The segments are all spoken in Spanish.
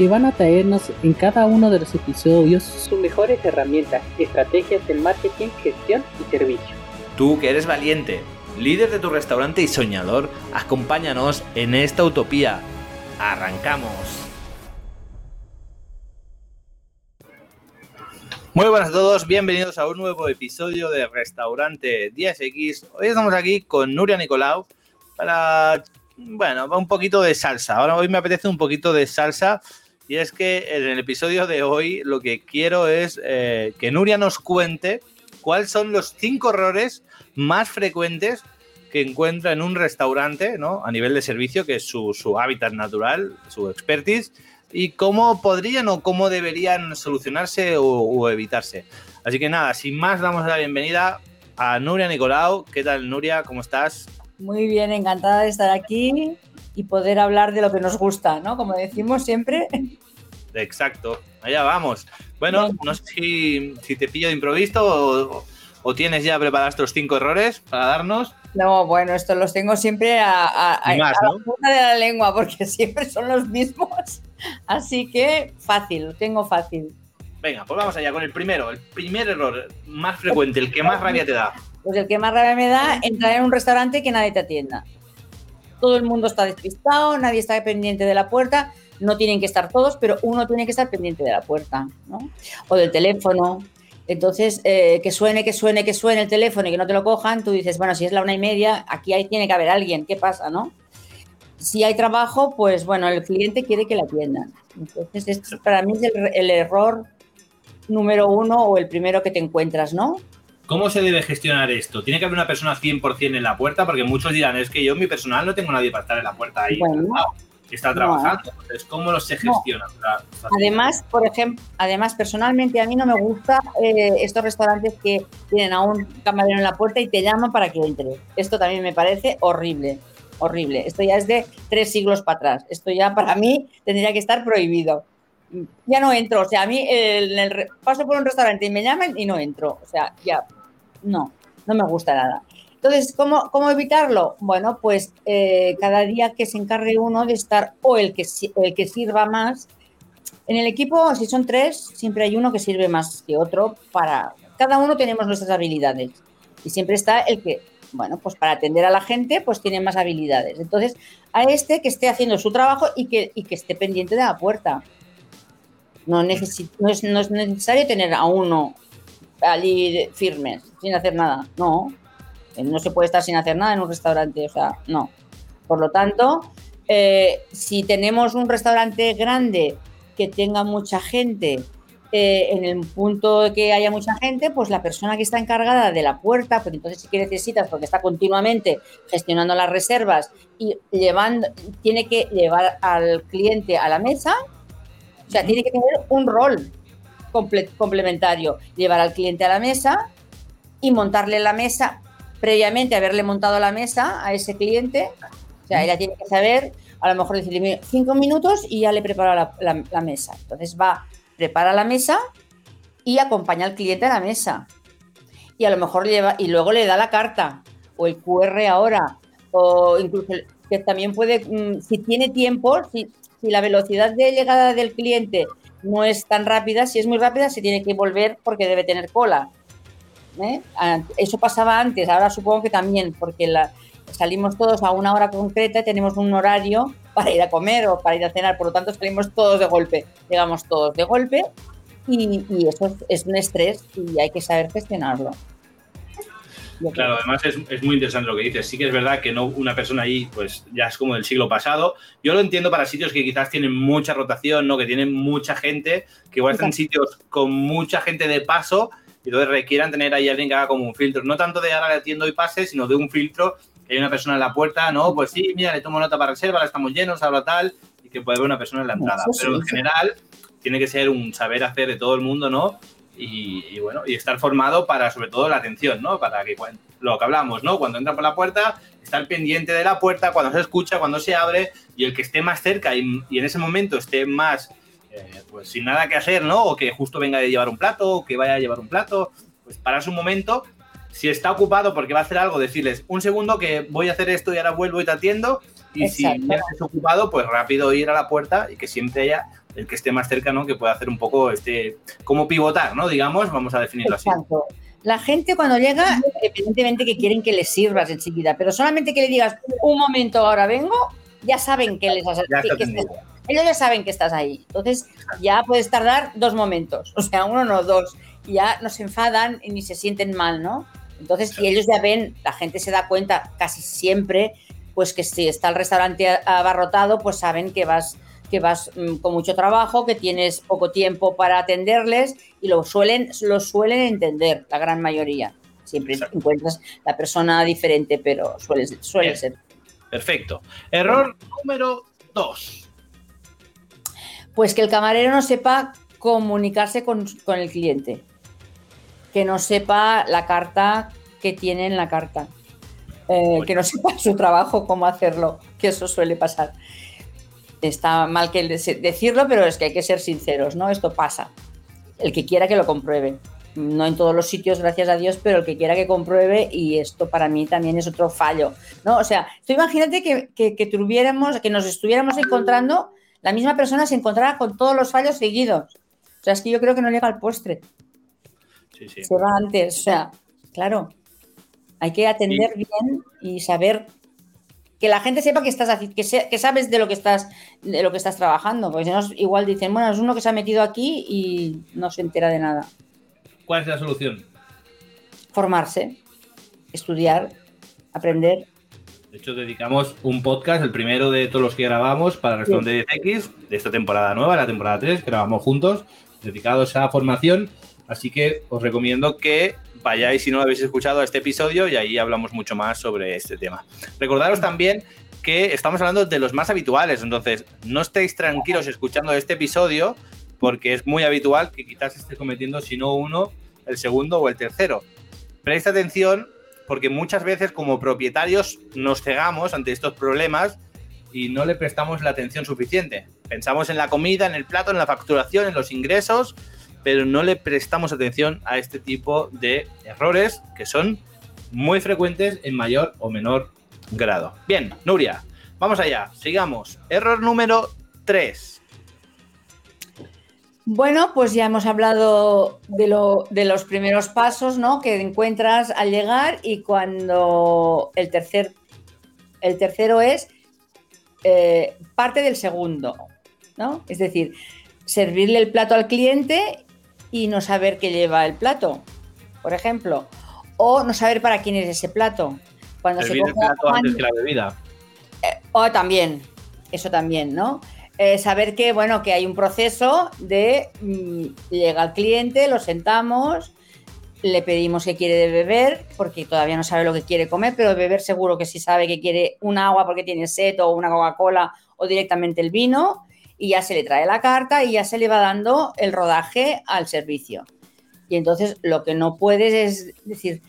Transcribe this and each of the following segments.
que van a traernos en cada uno de los episodios sus mejores herramientas, estrategias de marketing, gestión y servicio. Tú que eres valiente, líder de tu restaurante y soñador, acompáñanos en esta utopía. ¡Arrancamos! Muy buenas a todos, bienvenidos a un nuevo episodio de Restaurante 10X. Hoy estamos aquí con Nuria Nicolau para, bueno, un poquito de salsa. Ahora hoy me apetece un poquito de salsa y es que en el episodio de hoy lo que quiero es eh, que Nuria nos cuente cuáles son los cinco errores más frecuentes que encuentra en un restaurante, ¿no? A nivel de servicio, que es su, hábitat natural, su expertise, y cómo podrían o cómo deberían solucionarse o, evitarse. Así que nada, sin más, damos la bienvenida a Nuria Nicolau. ¿Qué tal, Nuria? ¿Cómo estás? Muy bien, encantada de estar aquí y poder hablar de lo que nos gusta, ¿no? Como decimos siempre. Exacto, allá vamos. Bueno, no sé si, te pillo de improviso o, tienes ya preparados estos cinco errores para darnos. No, bueno, estos los tengo siempre a, a, la punta de la lengua porque siempre son los mismos. Así que fácil, lo tengo fácil. Venga, pues vamos allá con el primero. El primer error más frecuente, el que más rabia te da. Pues el que más rabia me da, entrar en un restaurante que nadie te atienda todo el mundo está despistado, nadie está pendiente de la puerta, no tienen que estar todos, pero uno tiene que estar pendiente de la puerta, ¿no? O del teléfono. Entonces, eh, que suene, que suene, que suene el teléfono y que no te lo cojan, tú dices, bueno, si es la una y media, aquí hay, tiene que haber alguien, ¿qué pasa, no? Si hay trabajo, pues bueno, el cliente quiere que la atiendan. Entonces, este para mí es el error número uno o el primero que te encuentras, ¿no? ¿Cómo se debe gestionar esto? ¿Tiene que haber una persona 100% en la puerta? Porque muchos dirán, es que yo en mi personal no tengo nadie para estar en la puerta ahí. que está trabajando. Entonces, ¿cómo se gestiona? Además, por ejemplo, además, personalmente a mí no me gusta eh, estos restaurantes que tienen a un camarero en la puerta y te llaman para que entre. Esto también me parece horrible, horrible. Esto ya es de tres siglos para atrás. Esto ya para mí tendría que estar prohibido. Ya no entro, o sea, a mí paso por un restaurante y me llaman y no entro. O sea, ya, no, no me gusta nada. Entonces, ¿cómo, cómo evitarlo? Bueno, pues eh, cada día que se encargue uno de estar o el que, el que sirva más. En el equipo, si son tres, siempre hay uno que sirve más que otro para... Cada uno tenemos nuestras habilidades y siempre está el que, bueno, pues para atender a la gente, pues tiene más habilidades. Entonces, a este que esté haciendo su trabajo y que, y que esté pendiente de la puerta. No, no, es, no es necesario tener a uno allí firmes, sin hacer nada. No, no se puede estar sin hacer nada en un restaurante, o sea, no. Por lo tanto, eh, si tenemos un restaurante grande que tenga mucha gente, eh, en el punto de que haya mucha gente, pues la persona que está encargada de la puerta, pues entonces sí que necesitas, porque está continuamente gestionando las reservas y llevando, tiene que llevar al cliente a la mesa, o sea, tiene que tener un rol complementario, llevar al cliente a la mesa y montarle la mesa, previamente haberle montado la mesa a ese cliente, o sea, ella tiene que saber, a lo mejor decirle cinco minutos y ya le prepara la, mesa. Entonces va, prepara la mesa y acompaña al cliente a la mesa. Y a lo mejor lleva, y luego le da la carta, o el QR ahora, o incluso que también puede, mm, si tiene tiempo, si, si la velocidad de llegada del cliente no es tan rápida, si es muy rápida se tiene que volver porque debe tener cola. ¿eh? Eso pasaba antes, ahora supongo que también, porque la, salimos todos a una hora concreta y tenemos un horario para ir a comer o para ir a cenar, por lo tanto salimos todos de golpe, llegamos todos de golpe y, y eso es un estrés y hay que saber gestionarlo. Claro, además es, muy interesante lo que dices. Sí que es verdad que no una persona ahí, pues ya es como del siglo pasado. Yo lo entiendo para sitios que quizás tienen mucha rotación, ¿no? Que tienen mucha gente, que igual están sitios con mucha gente de paso y entonces requieran tener ahí alguien que haga como un filtro. No tanto de ahora le atiendo y pase, sino de un filtro que hay una persona en la puerta, ¿no? Pues sí, mira, le tomo nota para reserva, ahora estamos llenos, habla tal, y que puede haber una persona en la entrada. Pero en general tiene que ser un saber hacer de todo el mundo, ¿no? Y, y, bueno, y estar formado para sobre todo la atención, ¿no? Para que cuando, lo que hablamos, ¿no? Cuando entra por la puerta, estar pendiente de la puerta, cuando se escucha, cuando se abre y el que esté más cerca y, y en ese momento esté más, eh, pues sin nada que hacer, ¿no? O que justo venga de llevar un plato o que vaya a llevar un plato, pues pararse un momento. Si está ocupado porque va a hacer algo, decirles un segundo que voy a hacer esto y ahora vuelvo y te atiendo. Y Exacto. si ya estés ocupado, pues rápido ir a la puerta y que siempre haya el que esté más cerca, ¿no? Que pueda hacer un poco este, como pivotar, ¿no? Digamos, vamos a definirlo Exacto. así. La gente cuando llega, evidentemente que quieren que les sirvas enseguida, pero solamente que le digas un momento, ahora vengo, ya saben que les has, Ya que- que ellos ya saben que estás ahí. Entonces ya puedes tardar dos momentos, o sea, uno no dos. Y ya no se enfadan y ni se sienten mal, ¿no? Entonces, si ellos ya ven, la gente se da cuenta casi siempre, pues que si está el restaurante abarrotado, pues saben que vas que vas mm, con mucho trabajo, que tienes poco tiempo para atenderles y lo suelen, lo suelen entender, la gran mayoría. Siempre Exacto. encuentras la persona diferente, pero suele, suele Bien. ser. Perfecto. Error número dos. Pues que el camarero no sepa comunicarse con, con el cliente, que no sepa la carta que tiene en la carta, eh, que no sepa su trabajo, cómo hacerlo, que eso suele pasar. Está mal que decirlo, pero es que hay que ser sinceros, ¿no? Esto pasa. El que quiera que lo compruebe. No en todos los sitios, gracias a Dios, pero el que quiera que compruebe, y esto para mí también es otro fallo, ¿no? O sea, tú imagínate que, que, que tuviéramos, que nos estuviéramos encontrando, la misma persona se encontrara con todos los fallos seguidos. O sea, es que yo creo que no llega al postre, Sí, sí. se va antes. O sea, claro, hay que atender bien y saber que la gente sepa que estás que, se- que sabes de lo que estás de lo que estás trabajando, porque si no igual dicen, bueno, es uno que se ha metido aquí y no se entera de nada. ¿Cuál es la solución? Formarse, estudiar, aprender. De hecho, dedicamos un podcast, el primero de todos los que grabamos para el restaurante de X, de esta temporada nueva, la temporada 3, que grabamos juntos, dedicados a formación. Así que os recomiendo que vayáis, si no lo habéis escuchado, a este episodio y ahí hablamos mucho más sobre este tema. Recordaros también que estamos hablando de los más habituales, entonces no estéis tranquilos escuchando este episodio porque es muy habitual que quizás esté cometiendo, si no uno, el segundo o el tercero. Presta atención porque muchas veces como propietarios nos cegamos ante estos problemas y no le prestamos la atención suficiente. Pensamos en la comida, en el plato, en la facturación, en los ingresos, pero no le prestamos atención a este tipo de errores que son muy frecuentes en mayor o menor grado. Bien, Nuria, vamos allá, sigamos. Error número 3. Bueno, pues ya hemos hablado de, lo, de los primeros pasos, ¿no? Que encuentras al llegar y cuando el tercer, el tercero es eh, parte del segundo, ¿no? Es decir, servirle el plato al cliente y no saber qué lleva el plato, por ejemplo, o no saber para quién es ese plato. Cuando Servir el coge a plato Juan- antes que la bebida. o también, eso también, ¿no? Eh, saber que, bueno, que hay un proceso de mm, llega el cliente, lo sentamos, le pedimos que quiere de beber, porque todavía no sabe lo que quiere comer, pero beber seguro que sí sabe que quiere un agua porque tiene sed o una Coca-Cola o directamente el vino, y ya se le trae la carta y ya se le va dando el rodaje al servicio. Y entonces lo que no puedes es decir,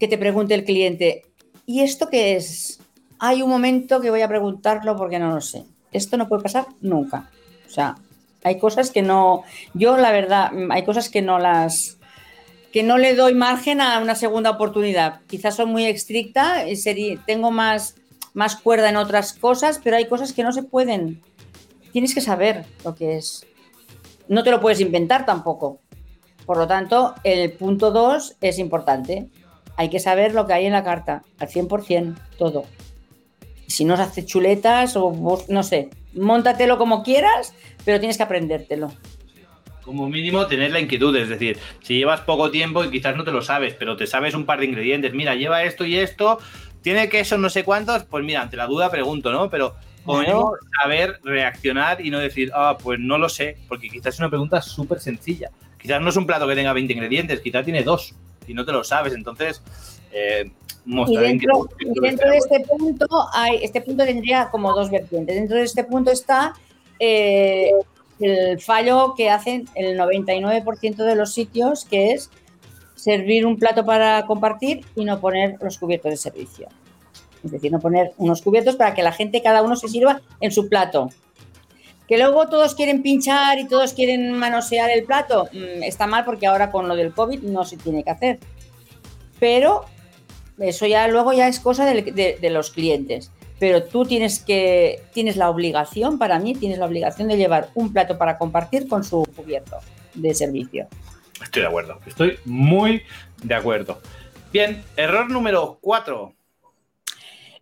que te pregunte el cliente, ¿y esto qué es? hay un momento que voy a preguntarlo porque no lo sé. Esto no puede pasar nunca. O sea, hay cosas que no. Yo, la verdad, mm, hay cosas que no las. que no le doy margen a una segunda oportunidad. Quizás soy muy estricta sería, tengo más, más cuerda en otras cosas, pero hay cosas que no se pueden. Tienes que saber lo que es. No te lo puedes inventar tampoco. Por lo tanto, el punto 2 es importante. Hay que saber lo que hay en la carta, al 100%, todo si no se hace chuletas o no sé, móntatelo como quieras, pero tienes que aprendértelo. Como mínimo tener la inquietud, es decir, si llevas poco tiempo y quizás no te lo sabes, pero te sabes un par de ingredientes, mira, lleva esto y esto, tiene queso no sé cuántos, pues mira, ante la duda pregunto, ¿no? Pero como mínimo saber reaccionar y no decir, ah, pues no lo sé, porque quizás es una pregunta súper sencilla. Quizás no es un plato que tenga 20 ingredientes, quizás tiene dos y no te lo sabes, entonces eh, Y dentro, y dentro de este punto, hay, este punto tendría como dos vertientes. Dentro de este punto está eh, el fallo que hacen el 99% de los sitios, que es servir un plato para compartir y no poner los cubiertos de servicio. Es decir, no poner unos cubiertos para que la gente, cada uno se sirva en su plato. Que luego todos quieren pinchar y todos quieren manosear el plato, mm, está mal porque ahora con lo del COVID no se tiene que hacer. Pero eso ya luego ya es cosa de, los clientes. Pero tú tienes que tienes la obligación, para mí, tienes la obligación de llevar un plato para compartir con su cubierto de servicio. Estoy de acuerdo. Estoy muy de acuerdo. Bien, error número 4.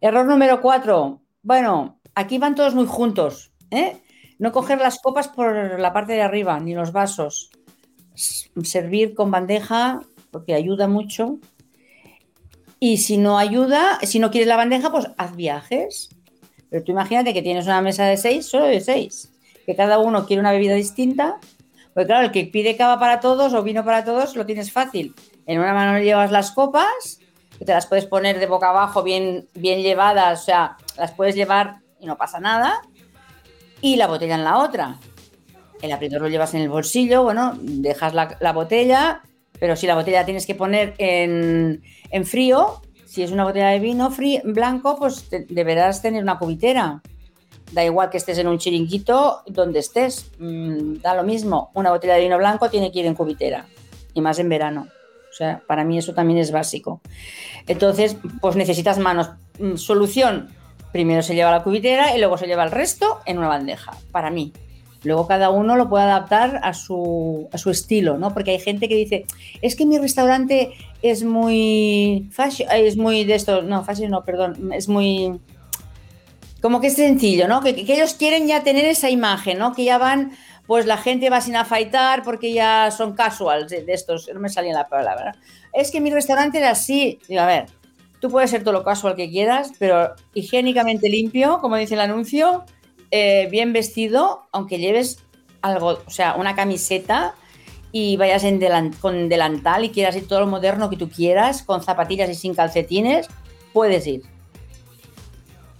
Error número cuatro. Bueno, aquí van todos muy juntos. ¿eh? No coger las copas por la parte de arriba, ni los vasos. Servir con bandeja, porque ayuda mucho. Y si no ayuda, si no quieres la bandeja, pues haz viajes. Pero tú imagínate que tienes una mesa de seis, solo de seis. Que cada uno quiere una bebida distinta. Pues claro, el que pide cava para todos o vino para todos lo tienes fácil. En una mano llevas las copas te las puedes poner de boca abajo bien, bien llevadas, o sea, las puedes llevar y no pasa nada, y la botella en la otra. El aprietor lo llevas en el bolsillo, bueno, dejas la, la botella, pero si la botella tienes que poner en, en frío, si es una botella de vino frío, blanco, pues deberás tener una cubitera. Da igual que estés en un chiringuito donde estés, mm, da lo mismo. Una botella de vino blanco tiene que ir en cubitera, y más en verano. O sea, para mí eso también es básico. Entonces, pues necesitas manos. Mm, Solución, primero se lleva la cubitera y luego se lleva el resto en una bandeja, para mí. Luego cada uno lo puede adaptar a su, a su estilo, ¿no? Porque hay gente que dice, es que mi restaurante es muy fashion, eh, es muy de esto, no, fashion no, perdón, es muy, como que es sencillo, ¿no? Que, que ellos quieren ya tener esa imagen, ¿no? Que ya van, pues la gente va sin afeitar porque ya son casuals de, estos, no me salía la palabra. Es que mi restaurante era así. Digo, a ver, tú puedes ser todo lo casual que quieras, pero higiénicamente limpio, como dice el anuncio, eh, bien vestido, aunque lleves algo, o sea, una camiseta y vayas con delantal y quieras ir todo lo moderno que tú quieras, con zapatillas y sin calcetines, puedes ir.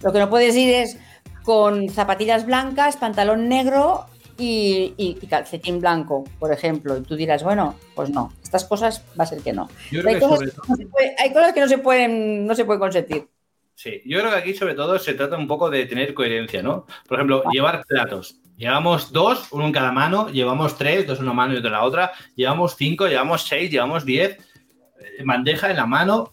Lo que no puedes ir es con zapatillas blancas, pantalón negro y, y- y calcetín blanco, por ejemplo. Y tú dirás, bueno, pues no, estas cosas va a ser que no. Yo Hay creo que cosas, sobre que no se puede- hay cosas que no se pueden, no se pueden consentir. Sí, yo creo que aquí sobre todo se trata un poco de tener coherencia, ¿no? Por ejemplo, llevar platos. Llevamos dos, uno en cada mano, llevamos tres, dos en una mano y otro en la otra, llevamos cinco, llevamos seis, llevamos diez, eh, bandeja en la mano.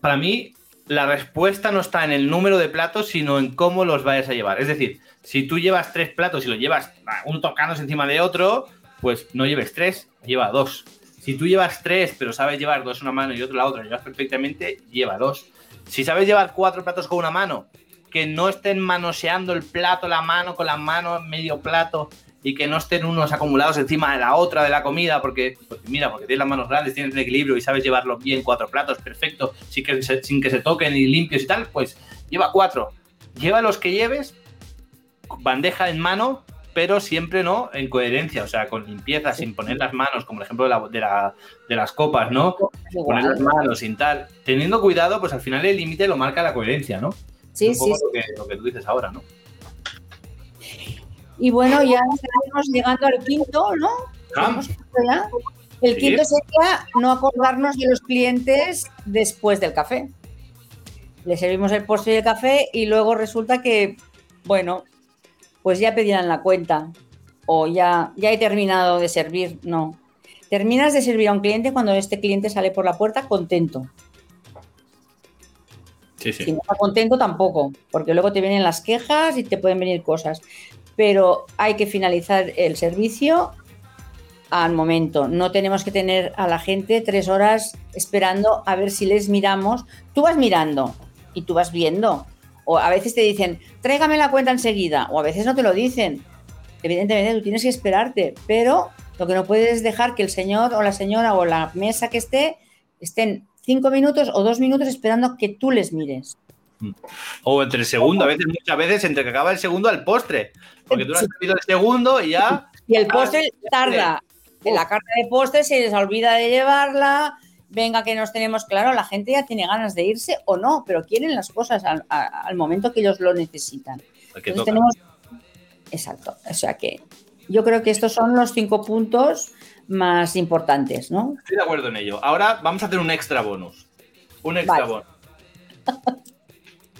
Para mí, la respuesta no está en el número de platos, sino en cómo los vayas a llevar. Es decir, si tú llevas tres platos y los llevas uno tocándose encima de otro, pues no lleves tres, lleva dos. Si tú llevas tres, pero sabes llevar dos una mano y otro en la otra, llevas perfectamente, lleva dos. Si sabes llevar cuatro platos con una mano, que no estén manoseando el plato, la mano con la mano, medio plato, y que no estén unos acumulados encima de la otra de la comida, porque, mira, porque tienes las manos grandes, tienes el equilibrio y sabes llevarlo bien, cuatro platos, perfecto, sin que se, sin que se toquen y limpios y tal, pues lleva cuatro. Lleva los que lleves, bandeja en mano, pero siempre no en coherencia, o sea, con limpieza, sin poner las manos, como el ejemplo de, la- de la- de las copas, ¿no? Poner las manos sin tal. Teniendo cuidado, pues al final el límite lo marca la coherencia, ¿no? Sí, un poco sí, Lo, que, lo que tú dices ahora, ¿no? Y bueno, ya estamos llegando al quinto, ¿no? Ah. El Sí. quinto sería no acordarnos de los clientes después del café. Le servimos el postre y el café y luego resulta que, bueno, pues ya pedirán la cuenta o ya, ya he terminado de servir. No. Terminas de servir a un cliente cuando este cliente sale por la puerta contento. sí, Si no está contento tampoco, porque luego te vienen las quejas y te pueden venir cosas. Pero hay que finalizar el servicio al momento. No tenemos que tener a la gente tres horas esperando a ver si les miramos. Tú vas mirando y tú vas viendo. O a veces te dicen, tráigame la cuenta enseguida. O a veces no te lo dicen. Evidentemente tú tienes que esperarte, pero lo que no puedes es dejar que el señor o la señora o la mesa que esté estén cinco minutos o dos minutos esperando que tú les mires. O entre el segundo, a veces, muchas veces, entre que acaba el segundo al postre. Porque tú no has servido el segundo y ya. Y el postre tarda. En la carta de postre se les olvida de llevarla. Venga, que nos tenemos claro, la gente ya tiene ganas de irse o no, pero quieren las cosas al, a- al momento que ellos lo necesitan. Entonces tenemos. Exacto. O sea que Yo creo que estos son los cinco puntos más importantes, ¿no? Estoy de acuerdo en ello. Ahora vamos a hacer un extra bonus. Un extra Vale. bonus.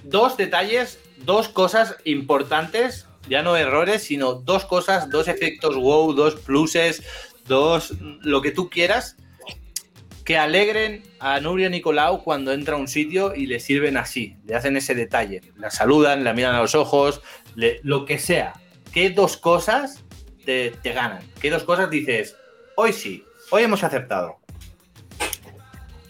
dos detalles, dos cosas importantes, ya no errores, sino dos cosas, dos efectos wow, dos pluses, dos lo que tú quieras, que alegren a Nuria Nicolau cuando entra a un sitio y le sirven así, le hacen ese detalle, la saludan, la miran a los ojos, lo que sea. ¿Qué dos cosas te, te ganan? ¿Qué dos cosas dices, hoy sí, hoy hemos acertado?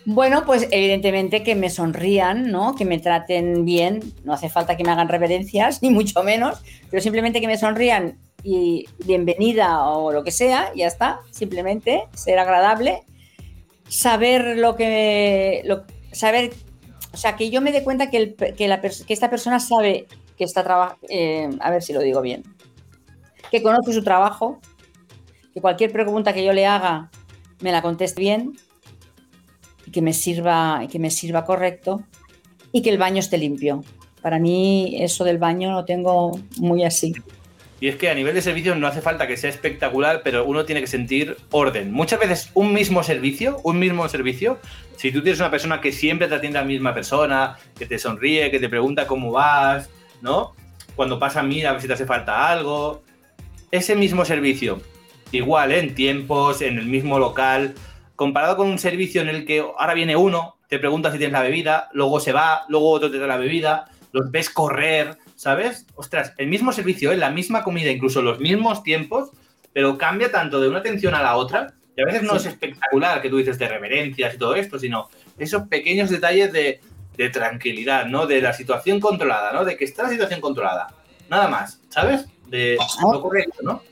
Bueno, pues evidentemente que me sonrían, ¿no? Que me traten bien. No hace falta que me hagan reverencias, ni mucho menos, pero simplemente que me sonrían y bienvenida o lo que sea, ya está. Simplemente ser agradable, saber lo que. Saber. O sea, que yo me dé cuenta que, el- que la que esta persona sabe que está trabajando. a ver si lo digo bien. Que conoce su trabajo, que cualquier pregunta que yo le haga me la conteste bien y que me sirva, que me sirva correcto y que el baño esté limpio. Para mí eso del baño lo tengo muy así. Y es que a nivel de servicio no hace falta que sea espectacular, pero uno tiene que sentir orden. Muchas veces un mismo servicio, un mismo servicio, si tú tienes una persona que siempre te atiende a la misma persona, que te sonríe, que te pregunta cómo vas, ¿no? Cuando pasa mira a ver si te hace falta algo. Ese mismo servicio, igual en tiempos, en el mismo local, comparado con un servicio en el que ahora viene uno, te pregunta si tienes la bebida, luego se va, luego otro te da la bebida, los ves correr, ¿sabes? Ostras, el mismo servicio, ¿eh? la misma comida, incluso los mismos tiempos, pero cambia tanto de una atención a la otra, y a veces no es espectacular que tú dices de reverencias y todo esto, sino esos pequeños detalles de, de tranquilidad, ¿no? De la situación controlada, ¿no? De que está la situación controlada. Nada más, ¿sabes? De lo correcto, ¿no?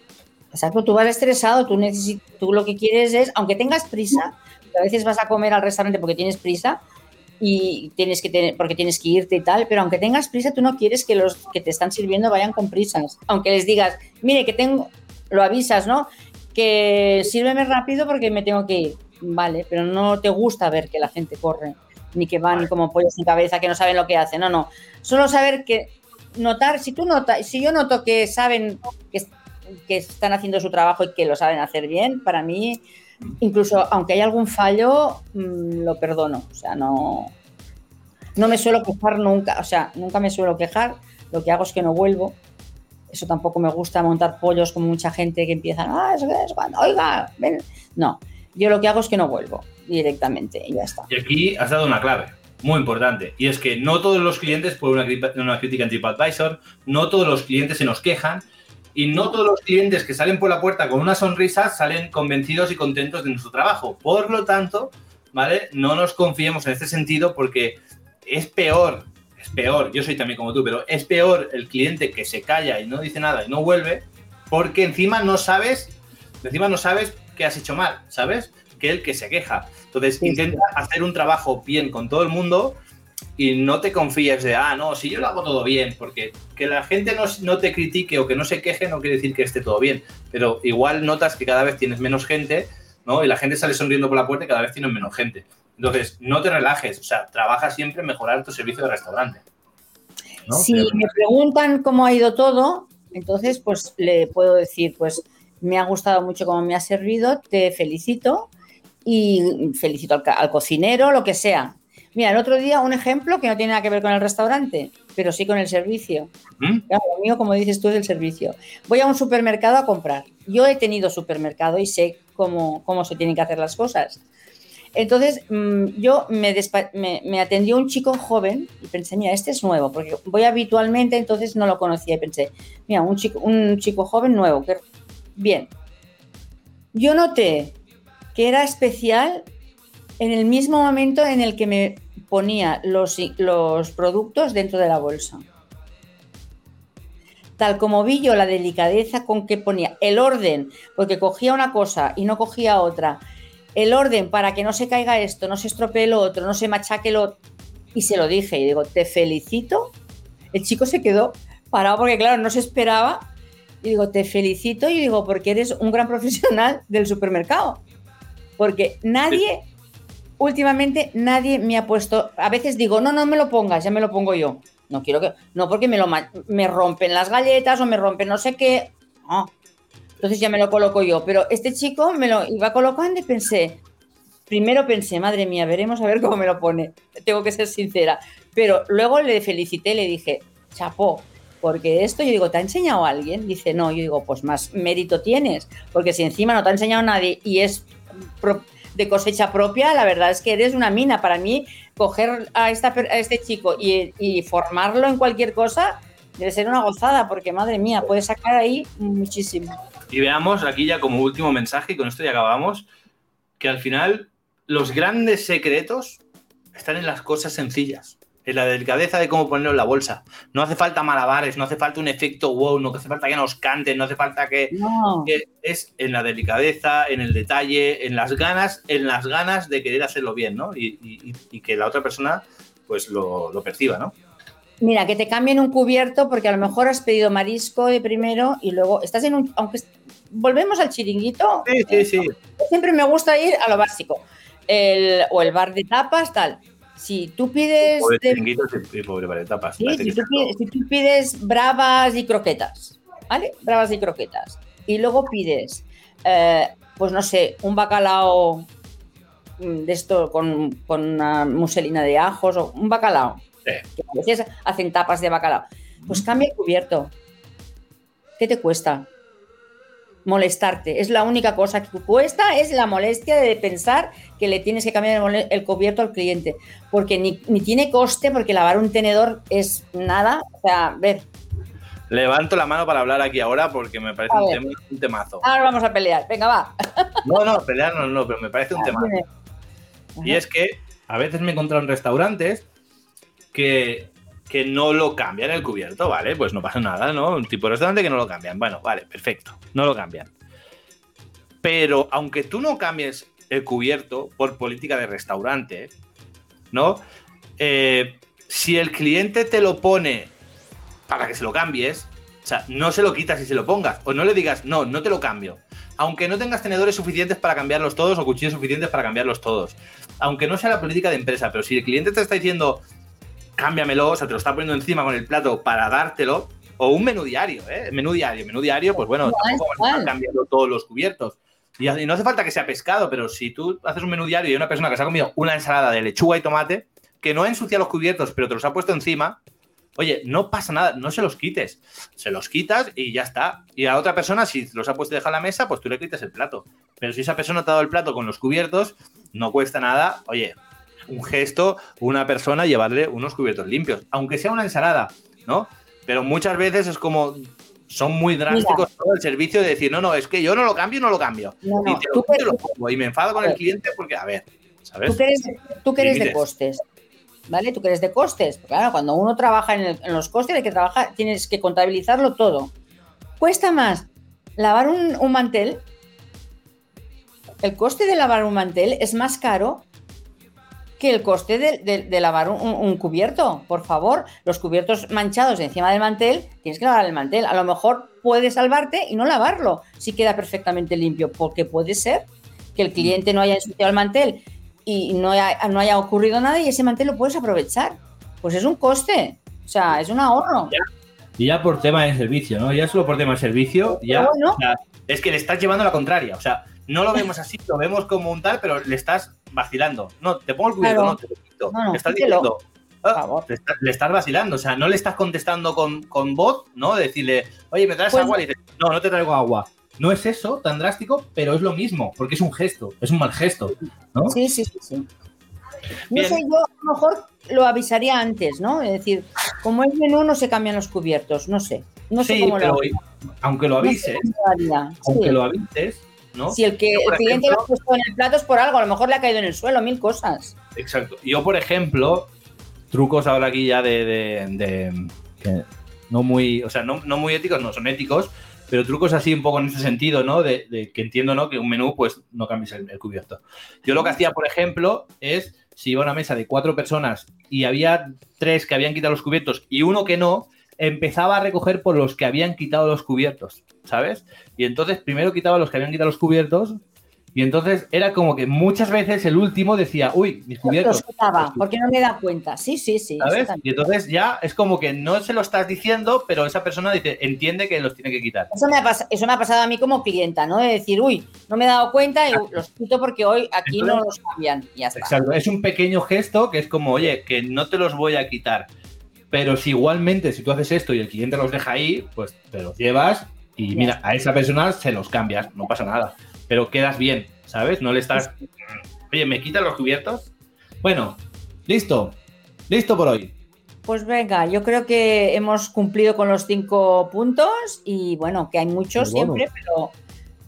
Exacto, tú vas estresado, tú, tú lo que quieres es, aunque tengas prisa, a veces vas a comer al restaurante porque tienes prisa y tienes que tener, porque tienes que irte y tal, pero aunque tengas prisa, tú no quieres que los que te están sirviendo vayan con prisas. Aunque les digas, mire, que tengo, lo avisas, ¿no? Que sírveme rápido porque me tengo que ir. Vale, pero no te gusta ver que la gente corre, ni que van como pollos sin cabeza, que no saben lo que hacen. No, no. Solo saber que notar, si tú notas, si yo noto que saben que, que están haciendo su trabajo y que lo saben hacer bien, para mí, incluso aunque haya algún fallo, mm, lo perdono. O sea, no, no me suelo quejar nunca, o sea, nunca me suelo quejar. Lo que hago es que no vuelvo. Eso tampoco me gusta montar pollos como mucha gente que empiezan, ah, es, es cuando, oiga, ven. No, yo lo que hago es que no vuelvo directamente y ya está. Y aquí has dado una clave muy importante, y es que no todos los clientes ponen una, una crítica en TripAdvisor, no todos los clientes se nos quejan, y no todos los clientes que salen por la puerta con una sonrisa salen convencidos y contentos de nuestro trabajo. Por lo tanto, ¿vale? No nos confiemos en este sentido porque es peor, es peor, yo soy también como tú, pero es peor el cliente que se calla y no dice nada y no vuelve, porque encima no sabes, encima no sabes que has hecho mal, ¿sabes? Que el que se queja. Entonces, Sí, intenta hacer un trabajo bien con todo el mundo y no te confíes de, ah, no, si yo lo hago todo bien, porque que la gente no, no te critique o que no se queje no quiere decir que esté todo bien, pero igual notas que cada vez tienes menos gente, ¿no? Y la gente sale sonriendo por la puerta y cada vez tienes menos gente. Entonces, no te relajes, o sea, trabaja siempre en mejorar tu servicio de restaurante. ¿no? Si Pero- me preguntan cómo ha ido todo, entonces pues le puedo decir, pues me ha gustado mucho cómo me ha servido, te felicito y felicito al cocinero, lo que sea. Mira, el otro día un ejemplo que no tiene nada que ver con el restaurante, pero sí con el servicio. ¿Mm? Claro, lo mío, como dices tú, es el servicio. Voy a un supermercado a comprar. Yo he tenido supermercado y sé cómo, cómo se tienen que hacer las cosas. Entonces, mm, yo me, me, me atendió un chico joven y pensé, mira, este es nuevo, porque voy habitualmente, entonces no lo conocía y pensé, mira, un chico, un chico joven nuevo, que bien. Yo noté que era especial en el mismo momento en el que me ponía los, productos dentro de la bolsa. Tal como vi yo la delicadeza con que ponía el orden, porque cogía una cosa y no cogía otra, el orden para que no se caiga esto, no se estropee lo otro, no se machaque lo otro. Y se lo dije y digo, te felicito. El chico se quedó parado porque, claro, no se esperaba. Y digo, te felicito y digo, porque eres un gran profesional del supermercado. Porque nadie, últimamente, nadie me ha puesto. A veces digo, no, no me lo pongas, ya me lo pongo yo. No quiero que. No, porque me, lo, me rompen las galletas o me rompen no sé qué. Entonces ya me lo coloco yo. Pero este chico me lo iba colocando y pensé, primero pensé, madre mía, veremos a ver cómo me lo pone. Tengo que ser sincera. Pero luego le felicité, le dije, chapó, porque esto yo digo, ¿te ha enseñado alguien? Dice, no, yo digo, pues más mérito tienes, porque si encima no te ha enseñado nadie y es de cosecha propia, la verdad es que eres una mina. Para mí, coger a, esta, a este chico y, y formarlo en cualquier cosa debe ser una gozada, porque madre mía, puedes sacar ahí muchísimo. Y veamos aquí ya como último mensaje, y con esto ya acabamos, que al final los grandes secretos están en las cosas sencillas en la delicadeza de cómo ponerlo en la bolsa. No hace falta malabares, no hace falta un efecto wow, no hace falta que nos canten, no hace falta que, No. que es en la delicadeza, en el detalle, en las ganas, en las ganas de querer hacerlo bien, ¿no? Y, y- y que la otra persona pues lo, lo perciba, ¿no? Mira, que te cambien un cubierto porque a lo mejor has pedido marisco de primero y luego estás en un... Aunque volvemos al chiringuito, Sí, sí, sí. siempre me gusta ir a lo básico. El, o el bar de tapas, tal. Si tú pides... Pobre de- y pobre para tapas. Sí, si, tú pides, si tú pides bravas y croquetas, ¿vale? Bravas y croquetas. Y luego pides, eh, pues no sé, un bacalao mm, de esto con, con una muselina de ajos o un bacalao. Sí. Que a veces hacen tapas de bacalao. Pues cambia el cubierto. ¿Qué te cuesta? Molestarte. Es la única cosa que cuesta, es la molestia de pensar que le tienes que cambiar el, cubierto al cliente. Porque ni, ni tiene coste, porque lavar un tenedor es nada. O sea, ver, Levanto la mano para hablar aquí ahora porque me parece A un, tema- un temazo. ahora vamos a pelear. Venga, va. No, no, pelear no, no, pero me parece un temazo. Y es que a veces me he encontrado en restaurantes que, que no lo cambian el cubierto, ¿vale? Pues no pasa nada, ¿no? Un tipo de restaurante que no lo cambian. Bueno, vale, perfecto. No lo cambian. Pero aunque tú no cambies el cubierto por política de restaurante, ¿no? Eh, si el cliente te lo pone para que se lo cambies, o sea, no se lo quitas y se lo pongas. O no le digas, no, no te lo cambio. Aunque no tengas tenedores suficientes para cambiarlos todos o cuchillos suficientes para cambiarlos todos. Aunque no sea la política de empresa, pero si el cliente te está diciendo, cámbiamelo, o sea, te lo está poniendo encima con el plato para dártelo, o un menú diario, ¿eh? Menú diario, menú diario, pues bueno, tampoco a cambiando todos los cubiertos. Y, y no hace falta que sea pescado, pero si tú haces un menú diario y hay una persona que se ha comido una ensalada de lechuga y tomate, que no ha ensuciado los cubiertos, pero te los ha puesto encima, oye, no pasa nada, no se los quites. Se los quitas y ya está. Y a otra persona, si los ha puesto y deja la mesa, pues tú le quitas el plato. Pero si esa persona te ha dado el plato con los cubiertos, no cuesta nada, oye, un gesto, una persona llevarle unos cubiertos limpios, aunque sea una ensalada, ¿no? Pero muchas veces es como son muy drásticos todo el servicio de decir, no, no, es que yo no lo cambio no lo cambio. No, y no, te tú lo, que- te lo pongo y me enfado con el cliente porque, a ver, ¿sabes? Tú que eres, tú que eres de costes, ¿vale? Tú que eres de costes. Claro, cuando uno trabaja en, el- en los costes hay que trabajar, tienes que contabilizarlo todo. Cuesta más lavar un, un mantel. El coste de lavar un mantel es más caro que el coste de, de- de lavar un, cubierto. Por favor, los cubiertos manchados encima del mantel, tienes que lavar el mantel. A lo mejor puedes salvarte y no lavarlo si queda perfectamente limpio, porque puede ser que el cliente no haya ensuciado el mantel y no haya, no haya ocurrido nada y ese mantel lo puedes aprovechar. Pues es un coste, o sea, es un ahorro. Y ya por tema de servicio, ¿no? Ya solo por tema de servicio, ya. Bueno. sea, es que le estás llevando la contraria. O sea, no lo vemos así, lo vemos como un tal, pero le estás vacilando. No, te pongo el cubierto, Claro. no, te lo quito. No, estás quítelo. diciendo. ah, Por favor. le, estás, le estás vacilando. O sea, no le estás contestando con, con voz, ¿no? Decirle, oye, ¿me traes Pues- agua? Y dices, no, no te traigo agua. No es eso tan drástico, pero es lo mismo, porque es un gesto, es un mal gesto, ¿no? Sí, sí, sí, sí. No sé, yo a lo mejor lo avisaría antes, ¿no? Es decir, como es menú no se cambian los cubiertos, no sé. No sé cómo pero lo aunque lo no sé avises, aunque Sí. lo avises, ¿no? Si el que Yo, el cliente ejemplo- lo ha puesto en el plato es por algo, a lo mejor le ha caído en el suelo, mil cosas. Exacto. Yo, por ejemplo, trucos ahora aquí ya de, de- de- que no muy, o sea, no, no muy éticos, no son éticos, pero trucos así un poco en ese sentido, ¿no? De, de que entiendo, ¿no? Que un menú, pues no cambies el, el cubierto. Yo lo que hacía, por ejemplo, es si iba a una mesa de cuatro personas y había tres que habían quitado los cubiertos y uno que no, empezaba a recoger por los que habían quitado los cubiertos, ¿sabes? Y entonces primero quitaba los que habían quitado los cubiertos Y entonces era como que muchas veces el último decía, uy, mis cubiertos. Los quitaba, porque no me da cuenta. Sí, sí, sí. ¿Sabes? Y entonces ya es como que no se lo estás diciendo, pero esa persona dice, entiende que los tiene que quitar. Eso me, ha pas- eso me ha pasado a mí como clienta, ¿no? De decir, uy, no me he dado cuenta y los quito porque hoy aquí no los cambian. Y ya está. Exacto, es un pequeño gesto que es como, oye, que no te los voy a quitar. Pero si igualmente, si tú haces esto y el cliente los deja ahí, pues te los llevas y mira, a esa persona se los cambias, no pasa nada. Pero quedas bien, ¿sabes? No le estás, oye, ¿me quitan los cubiertos? Bueno, listo, listo por hoy. Pues venga, yo creo que hemos cumplido con los cinco puntos y bueno, que hay muchos bueno. siempre, pero,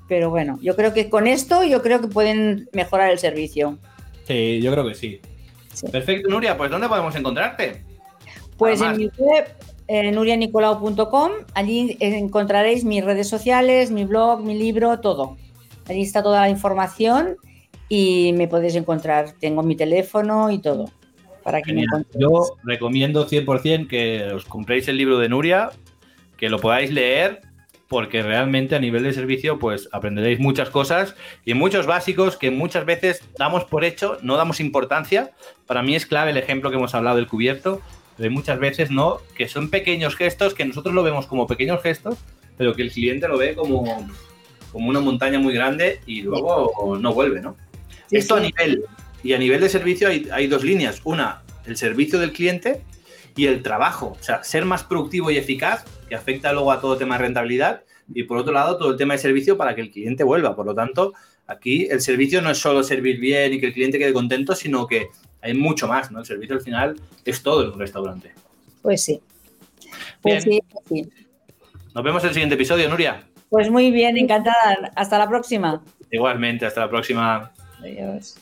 pero bueno, yo creo que con esto yo creo que pueden mejorar el servicio. Sí, yo creo que sí. Sí. Perfecto, Nuria, pues ¿dónde podemos encontrarte? Pues en mi web, eh, nurianicolau.com, allí encontraréis mis redes sociales, mi blog, mi libro, todo. Allí está toda la información y me podéis encontrar. Tengo mi teléfono y todo. Para que me Genial. Yo recomiendo 100% que os compréis el libro de Nuria, que lo podáis leer, porque realmente a nivel de servicio pues aprenderéis muchas cosas y muchos básicos que muchas veces damos por hecho, no damos importancia. Para mí es clave el ejemplo que hemos hablado del cubierto, de muchas veces no, que son pequeños gestos que nosotros lo vemos como pequeños gestos, pero que el cliente lo ve como, como una montaña muy grande y luego no vuelve, ¿no? Sí, Esto a nivel y a nivel de servicio hay, hay dos líneas. Una, el servicio del cliente y el trabajo. O sea, ser más productivo y eficaz, que afecta luego a todo tema de rentabilidad. Y por otro lado, todo el tema de servicio para que el cliente vuelva. Por lo tanto, aquí el servicio no es solo servir bien y que el cliente quede contento, sino que hay mucho más, ¿no? El servicio al final es todo en un restaurante. Pues sí. Pues Bien. sí, pues sí. Nos vemos en el siguiente episodio, Nuria. Pues muy bien, encantada. Hasta la próxima. Igualmente, hasta la próxima. Adiós.